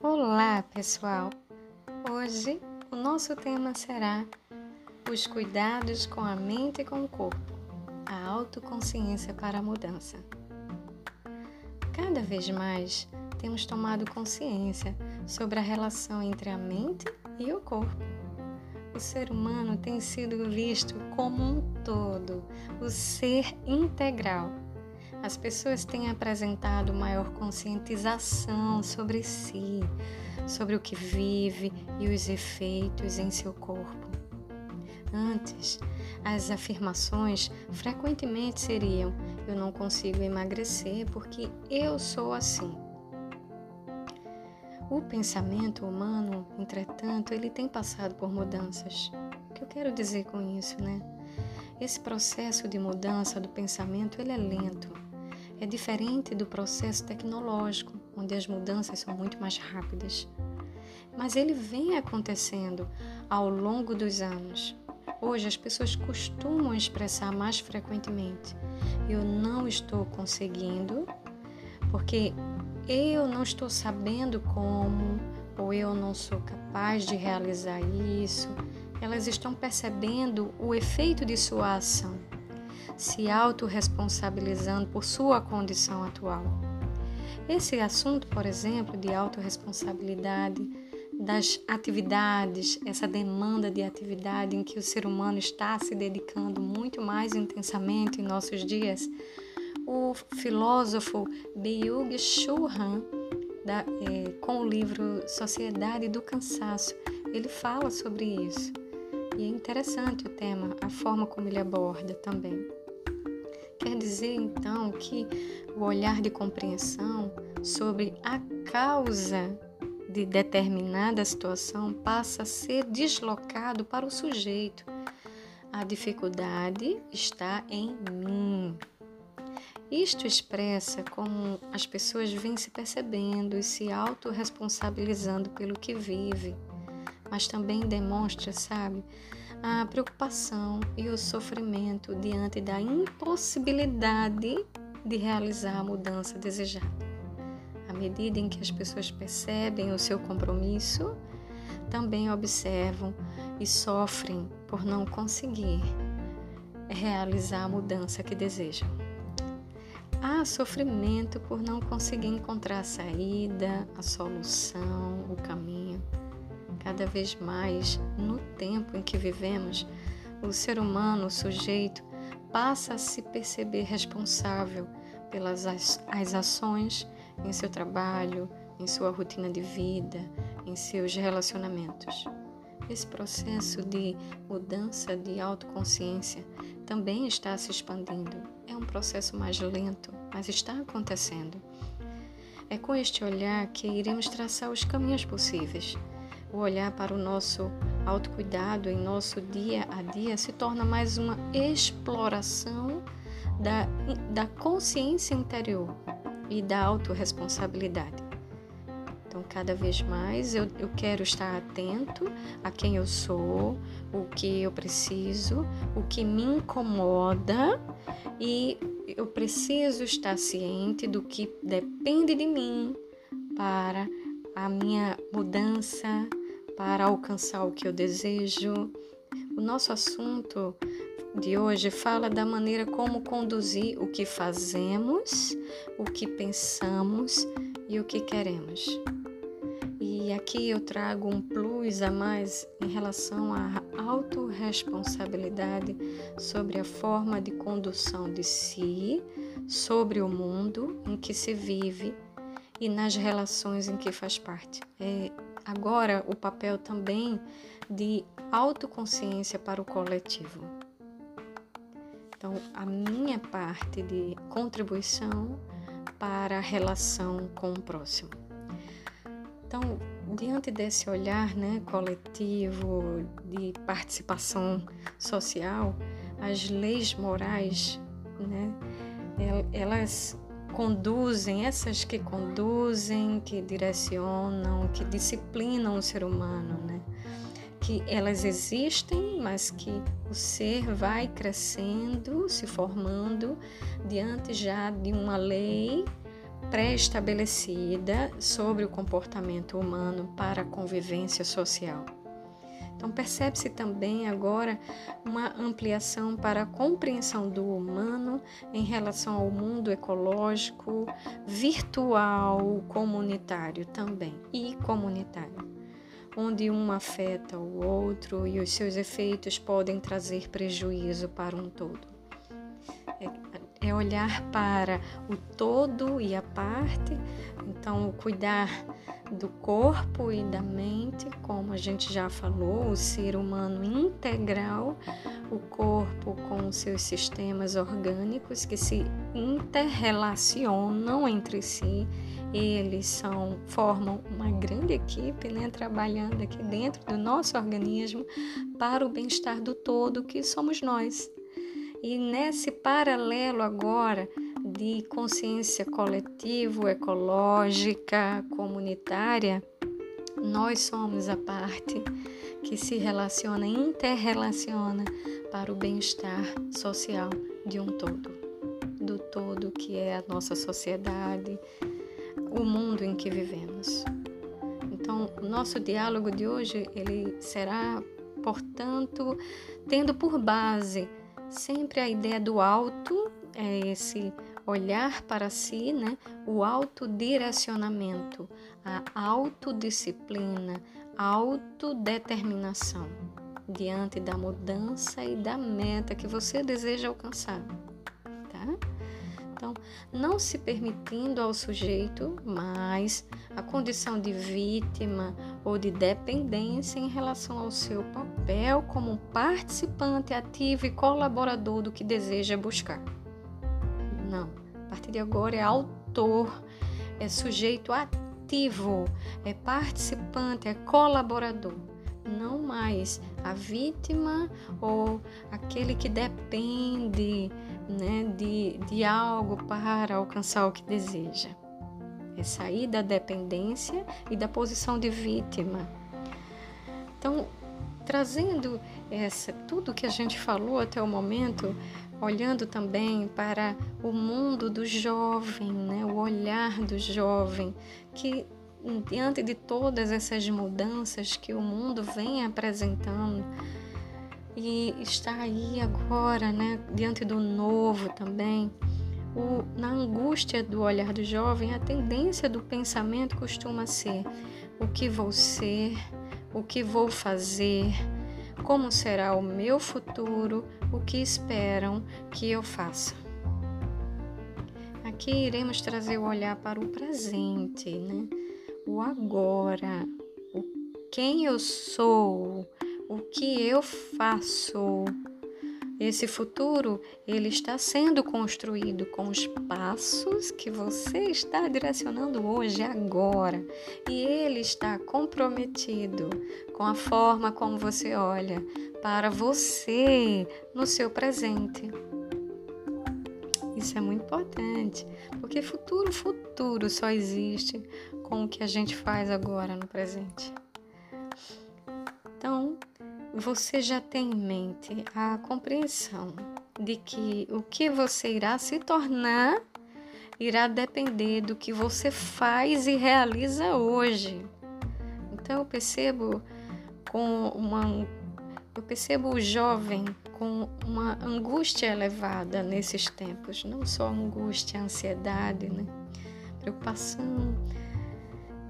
Olá, pessoal! Hoje o nosso tema será os cuidados com a mente e com o corpo, a autoconsciência para a mudança. Cada vez mais temos tomado consciência sobre a relação entre a mente e o corpo. O ser humano tem sido visto como um todo, o ser integral as pessoas têm apresentado maior conscientização sobre si, sobre o que vive e os efeitos em seu corpo. Antes, as afirmações frequentemente seriam: Eu não consigo emagrecer porque eu sou assim. O pensamento humano, entretanto, ele tem passado por mudanças. O que eu quero dizer com isso, né? Esse processo de mudança do pensamento, ele é lento é diferente do processo tecnológico, onde as mudanças são muito mais rápidas. Mas ele vem acontecendo ao longo dos anos. Hoje as pessoas costumam expressar mais frequentemente: eu não estou conseguindo, porque eu não estou sabendo como, ou eu não sou capaz de realizar isso. Elas estão percebendo o efeito de sua ação se autorresponsabilizando por sua condição atual. Esse assunto, por exemplo, de autorresponsabilidade, das atividades, essa demanda de atividade em que o ser humano está se dedicando muito mais intensamente em nossos dias, o filósofo Byung-Chul Han, da, é, com o livro Sociedade do Cansaço, ele fala sobre isso. E é interessante o tema, a forma como ele aborda também. Quer dizer então que o olhar de compreensão sobre a causa de determinada situação passa a ser deslocado para o sujeito. A dificuldade está em mim. Isto expressa como as pessoas vêm se percebendo e se autorresponsabilizando pelo que vive, mas também demonstra, sabe, a preocupação e o sofrimento diante da impossibilidade de realizar a mudança desejada. À medida em que as pessoas percebem o seu compromisso, também observam e sofrem por não conseguir realizar a mudança que desejam. Há sofrimento por não conseguir encontrar a saída, a solução, o caminho cada vez mais no tempo em que vivemos, o ser humano, o sujeito, passa a se perceber responsável pelas as, as ações em seu trabalho, em sua rotina de vida, em seus relacionamentos. Esse processo de mudança de autoconsciência também está se expandindo. É um processo mais lento, mas está acontecendo. É com este olhar que iremos traçar os caminhos possíveis o olhar para o nosso autocuidado em nosso dia a dia se torna mais uma exploração da, da consciência interior e da autorresponsabilidade. Então, cada vez mais eu, eu quero estar atento a quem eu sou, o que eu preciso, o que me incomoda e eu preciso estar ciente do que depende de mim para a minha mudança para alcançar o que eu desejo. O nosso assunto de hoje fala da maneira como conduzir o que fazemos, o que pensamos e o que queremos. E aqui eu trago um plus a mais em relação à autorresponsabilidade sobre a forma de condução de si, sobre o mundo em que se vive e nas relações em que faz parte. É agora o papel também de autoconsciência para o coletivo. Então, a minha parte de contribuição para a relação com o próximo. Então, diante desse olhar né, coletivo de participação social, as leis morais, né, elas conduzem, essas que conduzem, que direcionam, que disciplinam o ser humano, né? Que elas existem, mas que o ser vai crescendo, se formando diante já de uma lei pré-estabelecida sobre o comportamento humano para a convivência social. Então, percebe-se também agora uma ampliação para a compreensão do humano em relação ao mundo ecológico, virtual, comunitário também e comunitário, onde um afeta o outro e os seus efeitos podem trazer prejuízo para um todo. É, olhar para o todo e a parte, então cuidar do corpo e da mente, como a gente já falou, o ser humano integral, o corpo com seus sistemas orgânicos que se interrelacionam entre si. Eles são formam uma grande equipe, né, trabalhando aqui dentro do nosso organismo para o bem-estar do todo que somos nós. E nesse paralelo agora de consciência coletivo, ecológica, comunitária, nós somos a parte que se relaciona, interrelaciona para o bem-estar social de um todo, do todo que é a nossa sociedade, o mundo em que vivemos. Então, o nosso diálogo de hoje ele será, portanto, tendo por base sempre a ideia do alto, é esse olhar para si, né? o autodirecionamento, a autodisciplina, a autodeterminação diante da mudança e da meta que você deseja alcançar. Então, não se permitindo ao sujeito mais a condição de vítima ou de dependência em relação ao seu papel como participante ativo e colaborador do que deseja buscar. Não, a partir de agora é autor, é sujeito ativo, é participante, é colaborador não mais a vítima ou aquele que depende né, de, de algo para alcançar o que deseja. É sair da dependência e da posição de vítima. Então, trazendo essa, tudo que a gente falou até o momento, olhando também para o mundo do jovem, né, o olhar do jovem, que diante de todas essas mudanças que o mundo vem apresentando e está aí agora, né, diante do novo também, o, na angústia do olhar do jovem, a tendência do pensamento costuma ser: o que vou ser, o que vou fazer, como será o meu futuro, o que esperam que eu faça. Aqui iremos trazer o olhar para o presente, né? O agora, o quem eu sou, o que eu faço. Esse futuro, ele está sendo construído com os passos que você está direcionando hoje, agora. E ele está comprometido com a forma como você olha para você no seu presente. Isso é muito importante, porque futuro, futuro só existe com o que a gente faz agora no presente. Então, você já tem em mente a compreensão de que o que você irá se tornar irá depender do que você faz e realiza hoje. Então eu percebo com uma eu percebo o jovem com uma angústia elevada nesses tempos, não só angústia, ansiedade, né? preocupação.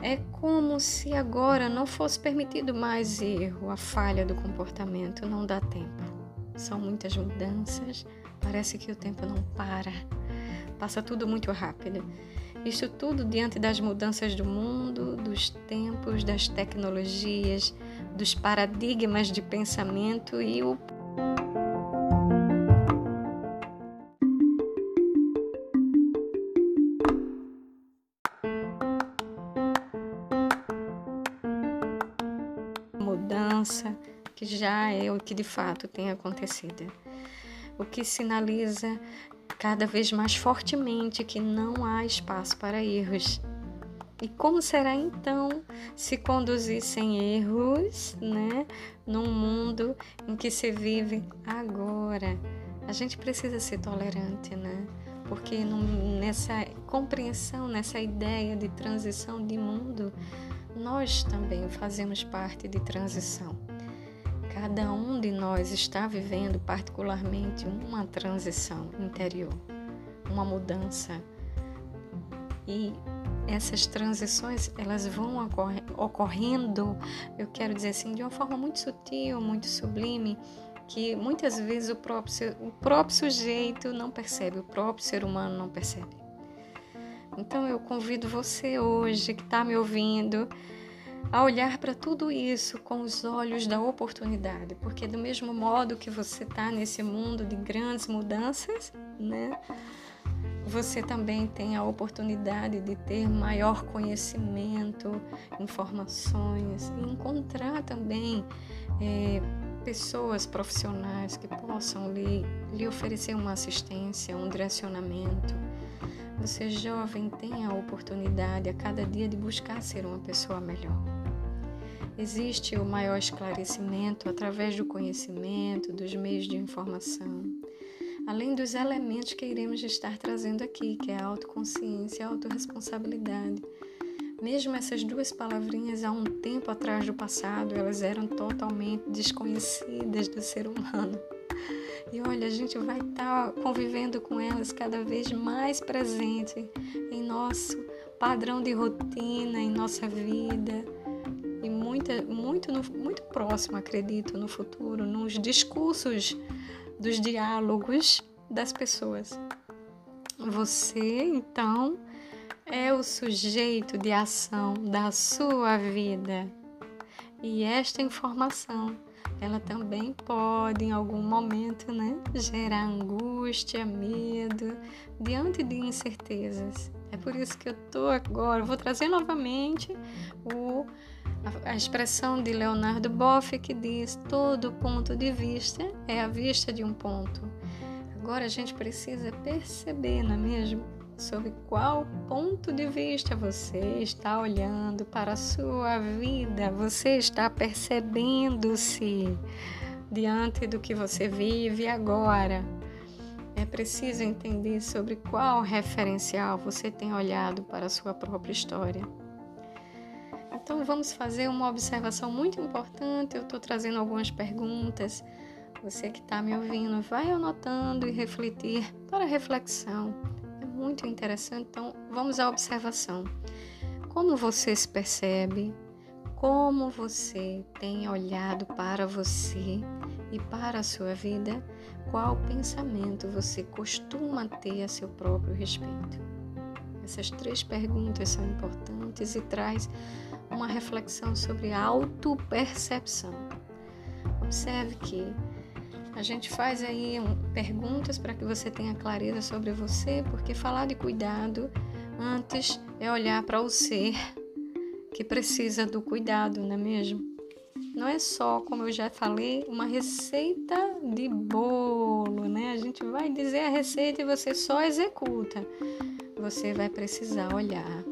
É como se agora não fosse permitido mais erro, a falha do comportamento, não dá tempo. São muitas mudanças, parece que o tempo não para, passa tudo muito rápido. Isso tudo diante das mudanças do mundo, dos tempos, das tecnologias, dos paradigmas de pensamento e o mudança que já é o que de fato tem acontecido. O que sinaliza cada vez mais fortemente que não há espaço para erros. E como será então se conduzir sem erros, né, num mundo em que se vive agora, A gente precisa ser tolerante, né? Porque nessa compreensão, nessa ideia de transição de mundo, nós também fazemos parte de transição. Cada um de nós está vivendo particularmente uma transição interior, uma mudança. E essas transições elas vão ocorrendo, eu quero dizer assim, de uma forma muito sutil, muito sublime, que muitas vezes o próprio, o próprio sujeito não percebe, o próprio ser humano não percebe. Então eu convido você hoje que está me ouvindo a olhar para tudo isso com os olhos da oportunidade, porque do mesmo modo que você está nesse mundo de grandes mudanças, né? Você também tem a oportunidade de ter maior conhecimento, informações e encontrar também é, pessoas profissionais que possam lhe, lhe oferecer uma assistência, um direcionamento. Você jovem tem a oportunidade a cada dia de buscar ser uma pessoa melhor. Existe o maior esclarecimento através do conhecimento, dos meios de informação, além dos elementos que iremos estar trazendo aqui, que é a autoconsciência e a autorresponsabilidade mesmo essas duas palavrinhas há um tempo atrás do passado, elas eram totalmente desconhecidas do ser humano. E olha, a gente vai estar tá convivendo com elas cada vez mais presente em nosso padrão de rotina, em nossa vida. E muita, muito, muito próximo, acredito, no futuro, nos discursos dos diálogos das pessoas. Você, então, é o sujeito de ação da sua vida. E esta informação, ela também pode em algum momento, né, gerar angústia, medo diante de incertezas. É por isso que eu tô agora, vou trazer novamente o a, expressão de Leonardo Boff que diz: todo ponto de vista é a vista de um ponto. Agora a gente precisa perceber, não é mesmo? sobre qual ponto de vista você está olhando para a sua vida, você está percebendo-se diante do que você vive agora. É preciso entender sobre qual referencial você tem olhado para a sua própria história. Então vamos fazer uma observação muito importante. Eu estou trazendo algumas perguntas. Você que está me ouvindo, vai anotando e refletir para reflexão muito interessante. Então, vamos à observação. Como você se percebe? Como você tem olhado para você e para a sua vida? Qual pensamento você costuma ter a seu próprio respeito? Essas três perguntas são importantes e traz uma reflexão sobre autopercepção. Observe que a gente faz aí perguntas para que você tenha clareza sobre você, porque falar de cuidado antes é olhar para o ser que precisa do cuidado, não é mesmo? Não é só, como eu já falei, uma receita de bolo, né? A gente vai dizer a receita e você só executa. Você vai precisar olhar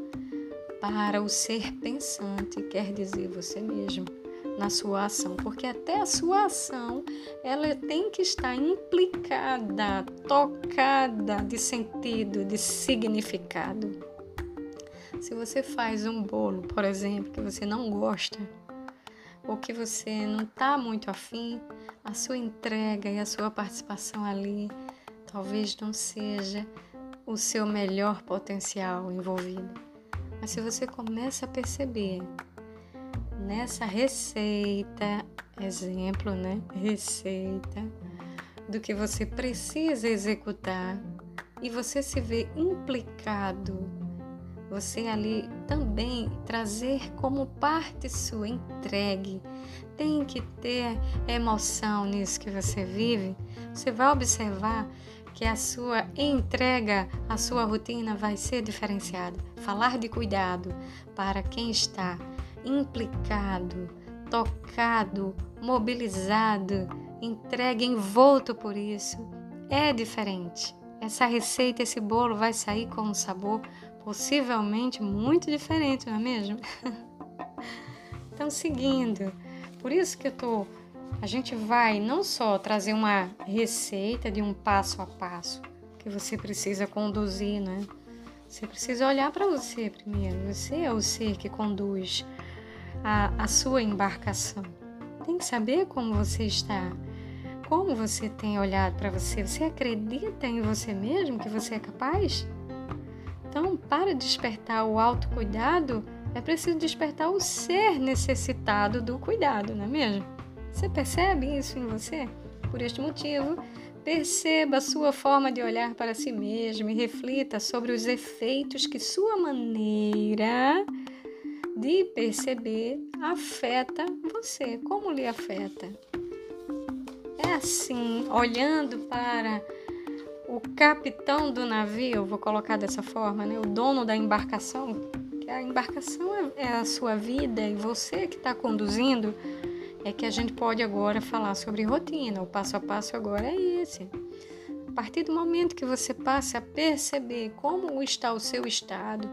para o ser pensante, quer dizer você mesmo na sua ação, porque até a sua ação ela tem que estar implicada, tocada de sentido, de significado. Se você faz um bolo, por exemplo, que você não gosta, ou que você não está muito afim, a sua entrega e a sua participação ali talvez não seja o seu melhor potencial envolvido. Mas se você começa a perceber nessa receita, exemplo, né? Receita do que você precisa executar e você se vê implicado, você ali também trazer como parte sua entregue, tem que ter emoção nisso que você vive. Você vai observar que a sua entrega, a sua rotina vai ser diferenciada. Falar de cuidado para quem está implicado, tocado, mobilizado, entregue, envolto por isso, é diferente. Essa receita, esse bolo vai sair com um sabor possivelmente muito diferente, não é mesmo? então, seguindo, por isso que eu estou a gente vai não só trazer uma receita de um passo a passo que você precisa conduzir, né? Você precisa olhar para você primeiro. Você é o ser que conduz a, a sua embarcação. Tem que saber como você está, como você tem olhado para você. Você acredita em você mesmo que você é capaz? Então, para despertar o autocuidado, é preciso despertar o ser necessitado do cuidado, não é mesmo? Você percebe isso em você? Por este motivo, perceba a sua forma de olhar para si mesmo e reflita sobre os efeitos que sua maneira de perceber afeta você. Como lhe afeta? É assim, olhando para o capitão do navio, vou colocar dessa forma, né? o dono da embarcação, que a embarcação é, é a sua vida e você que está conduzindo é que a gente pode agora falar sobre rotina. O passo a passo agora é esse. A partir do momento que você passa a perceber como está o seu estado,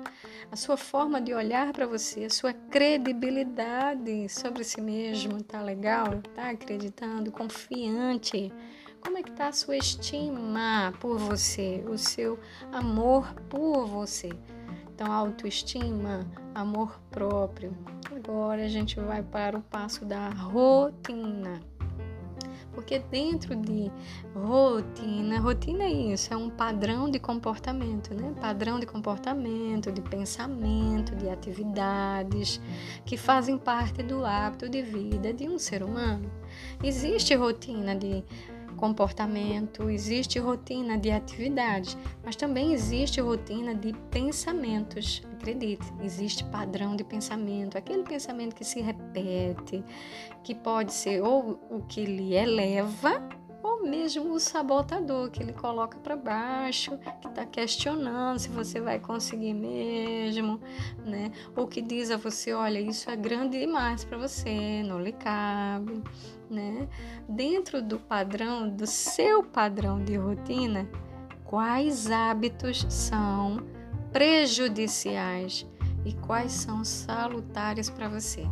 a sua forma de olhar para você, a sua credibilidade sobre si mesmo, tá legal? Tá acreditando, confiante? Como é que tá a sua estima por você, o seu amor por você? Então, autoestima, amor próprio. Agora a gente vai para o passo da rotina. Porque dentro de rotina, rotina é isso, é um padrão de comportamento, né? Padrão de comportamento, de pensamento, de atividades que fazem parte do hábito de vida de um ser humano. Existe rotina de comportamento, existe rotina de atividade, mas também existe rotina de pensamentos. Acredite, existe padrão de pensamento, aquele pensamento que se repete, que pode ser ou o que lhe eleva ou mesmo o sabotador que ele coloca para baixo, que está questionando se você vai conseguir mesmo, né? Ou que diz a você, olha, isso é grande demais para você, não lhe cabe, né? Dentro do padrão, do seu padrão de rotina, quais hábitos são prejudiciais e quais são salutares para você?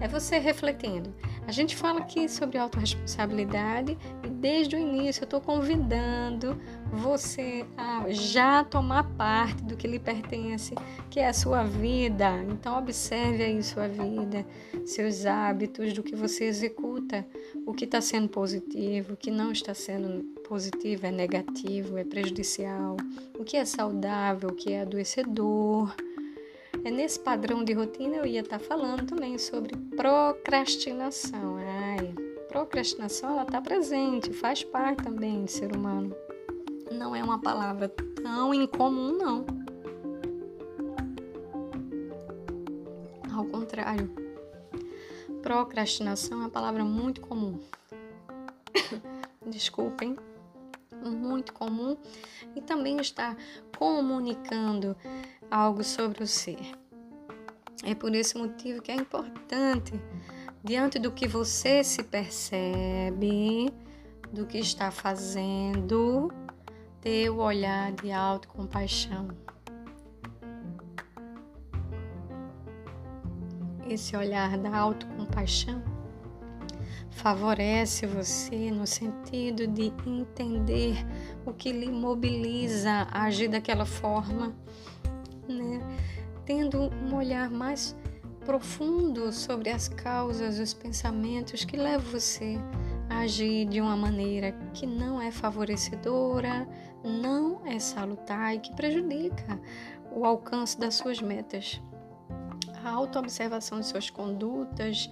É você refletindo. A gente fala aqui sobre autorresponsabilidade e desde o início eu estou convidando você a já tomar parte do que lhe pertence, que é a sua vida. Então observe aí sua vida, seus hábitos, do que você executa, o que está sendo positivo, o que não está sendo positivo, é negativo, é prejudicial, o que é saudável, o que é adoecedor. É nesse padrão de rotina eu ia estar tá falando também sobre procrastinação. Ai, procrastinação ela está presente, faz parte também do ser humano. Não é uma palavra tão incomum, não. Ao contrário, procrastinação é uma palavra muito comum. Desculpem, muito comum e também está comunicando algo sobre o ser. É por esse motivo que é importante, diante do que você se percebe, do que está fazendo, ter o olhar de autocompaixão. Esse olhar da autocompaixão favorece você no sentido de entender o que lhe mobiliza a agir daquela forma né? tendo um olhar mais profundo sobre as causas, os pensamentos que levam você a agir de uma maneira que não é favorecedora, não é salutar e que prejudica o alcance das suas metas. A autoobservação de suas condutas,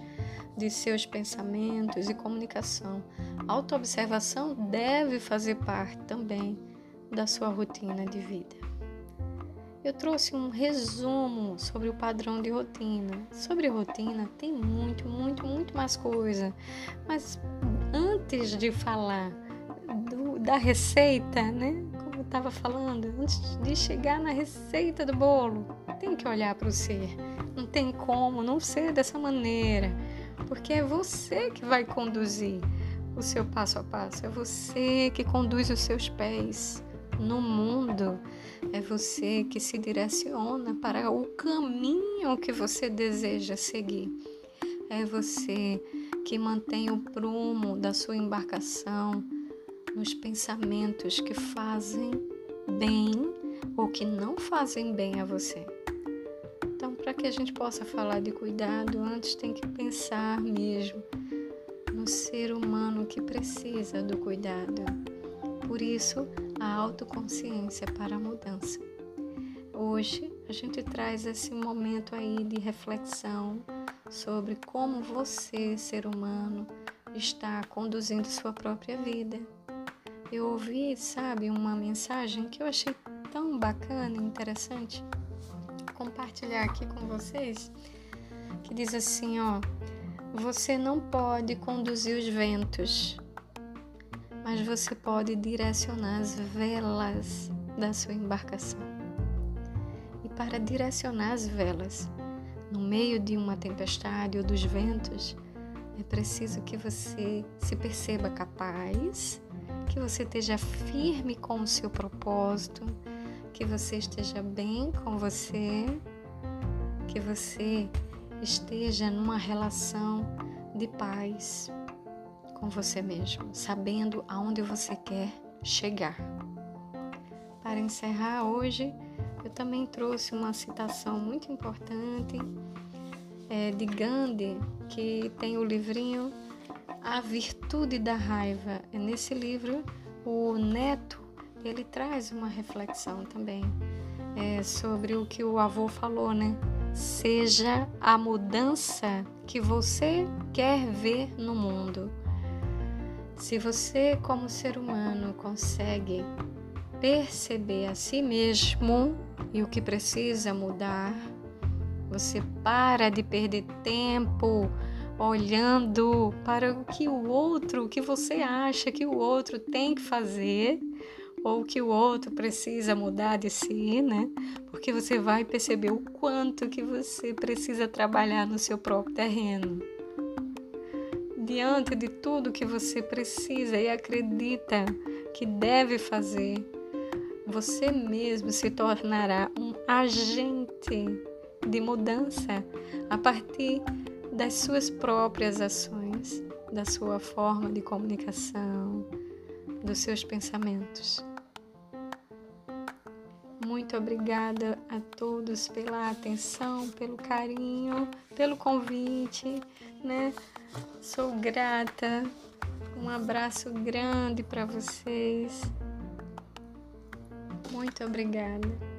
de seus pensamentos e comunicação. A autoobservação deve fazer parte também da sua rotina de vida eu trouxe um resumo sobre o padrão de rotina. Sobre rotina tem muito, muito, muito mais coisa. Mas antes de falar do, da receita, né? Como eu estava falando, antes de chegar na receita do bolo, tem que olhar para o ser. Não tem como não ser dessa maneira, porque é você que vai conduzir o seu passo a passo, é você que conduz os seus pés no mundo. É você que se direciona para o caminho que você deseja seguir. É você que mantém o prumo da sua embarcação nos pensamentos que fazem bem ou que não fazem bem a você. Então, para que a gente possa falar de cuidado, antes tem que pensar mesmo no ser humano que precisa do cuidado. Por isso, a autoconsciência para a mudança. Hoje a gente traz esse momento aí de reflexão sobre como você, ser humano, está conduzindo sua própria vida. Eu ouvi, sabe, uma mensagem que eu achei tão bacana e interessante compartilhar aqui com vocês, que diz assim, ó: Você não pode conduzir os ventos, mas você pode direcionar as velas da sua embarcação. E para direcionar as velas no meio de uma tempestade ou dos ventos, é preciso que você se perceba capaz, que você esteja firme com o seu propósito, que você esteja bem com você, que você esteja numa relação de paz com você mesmo, sabendo aonde você quer chegar. Para encerrar hoje, eu também trouxe uma citação muito importante é, de Gandhi, que tem o livrinho A Virtude da Raiva. É nesse livro, o neto ele traz uma reflexão também é, sobre o que o avô falou, né? Seja a mudança que você quer ver no mundo. Se você, como ser humano, consegue perceber a si mesmo e o que precisa mudar, você para de perder tempo olhando para o que o outro, o que você acha que o outro tem que fazer ou que o outro precisa mudar de si, né? Porque você vai perceber o quanto que você precisa trabalhar no seu próprio terreno diante de tudo que você precisa e acredita que deve fazer, você mesmo se tornará um agente de mudança a partir das suas próprias ações, da sua forma de comunicação, dos seus pensamentos. Muito obrigada a todos pela atenção, pelo carinho, pelo convite, né? Sou grata. Um abraço grande para vocês. Muito obrigada.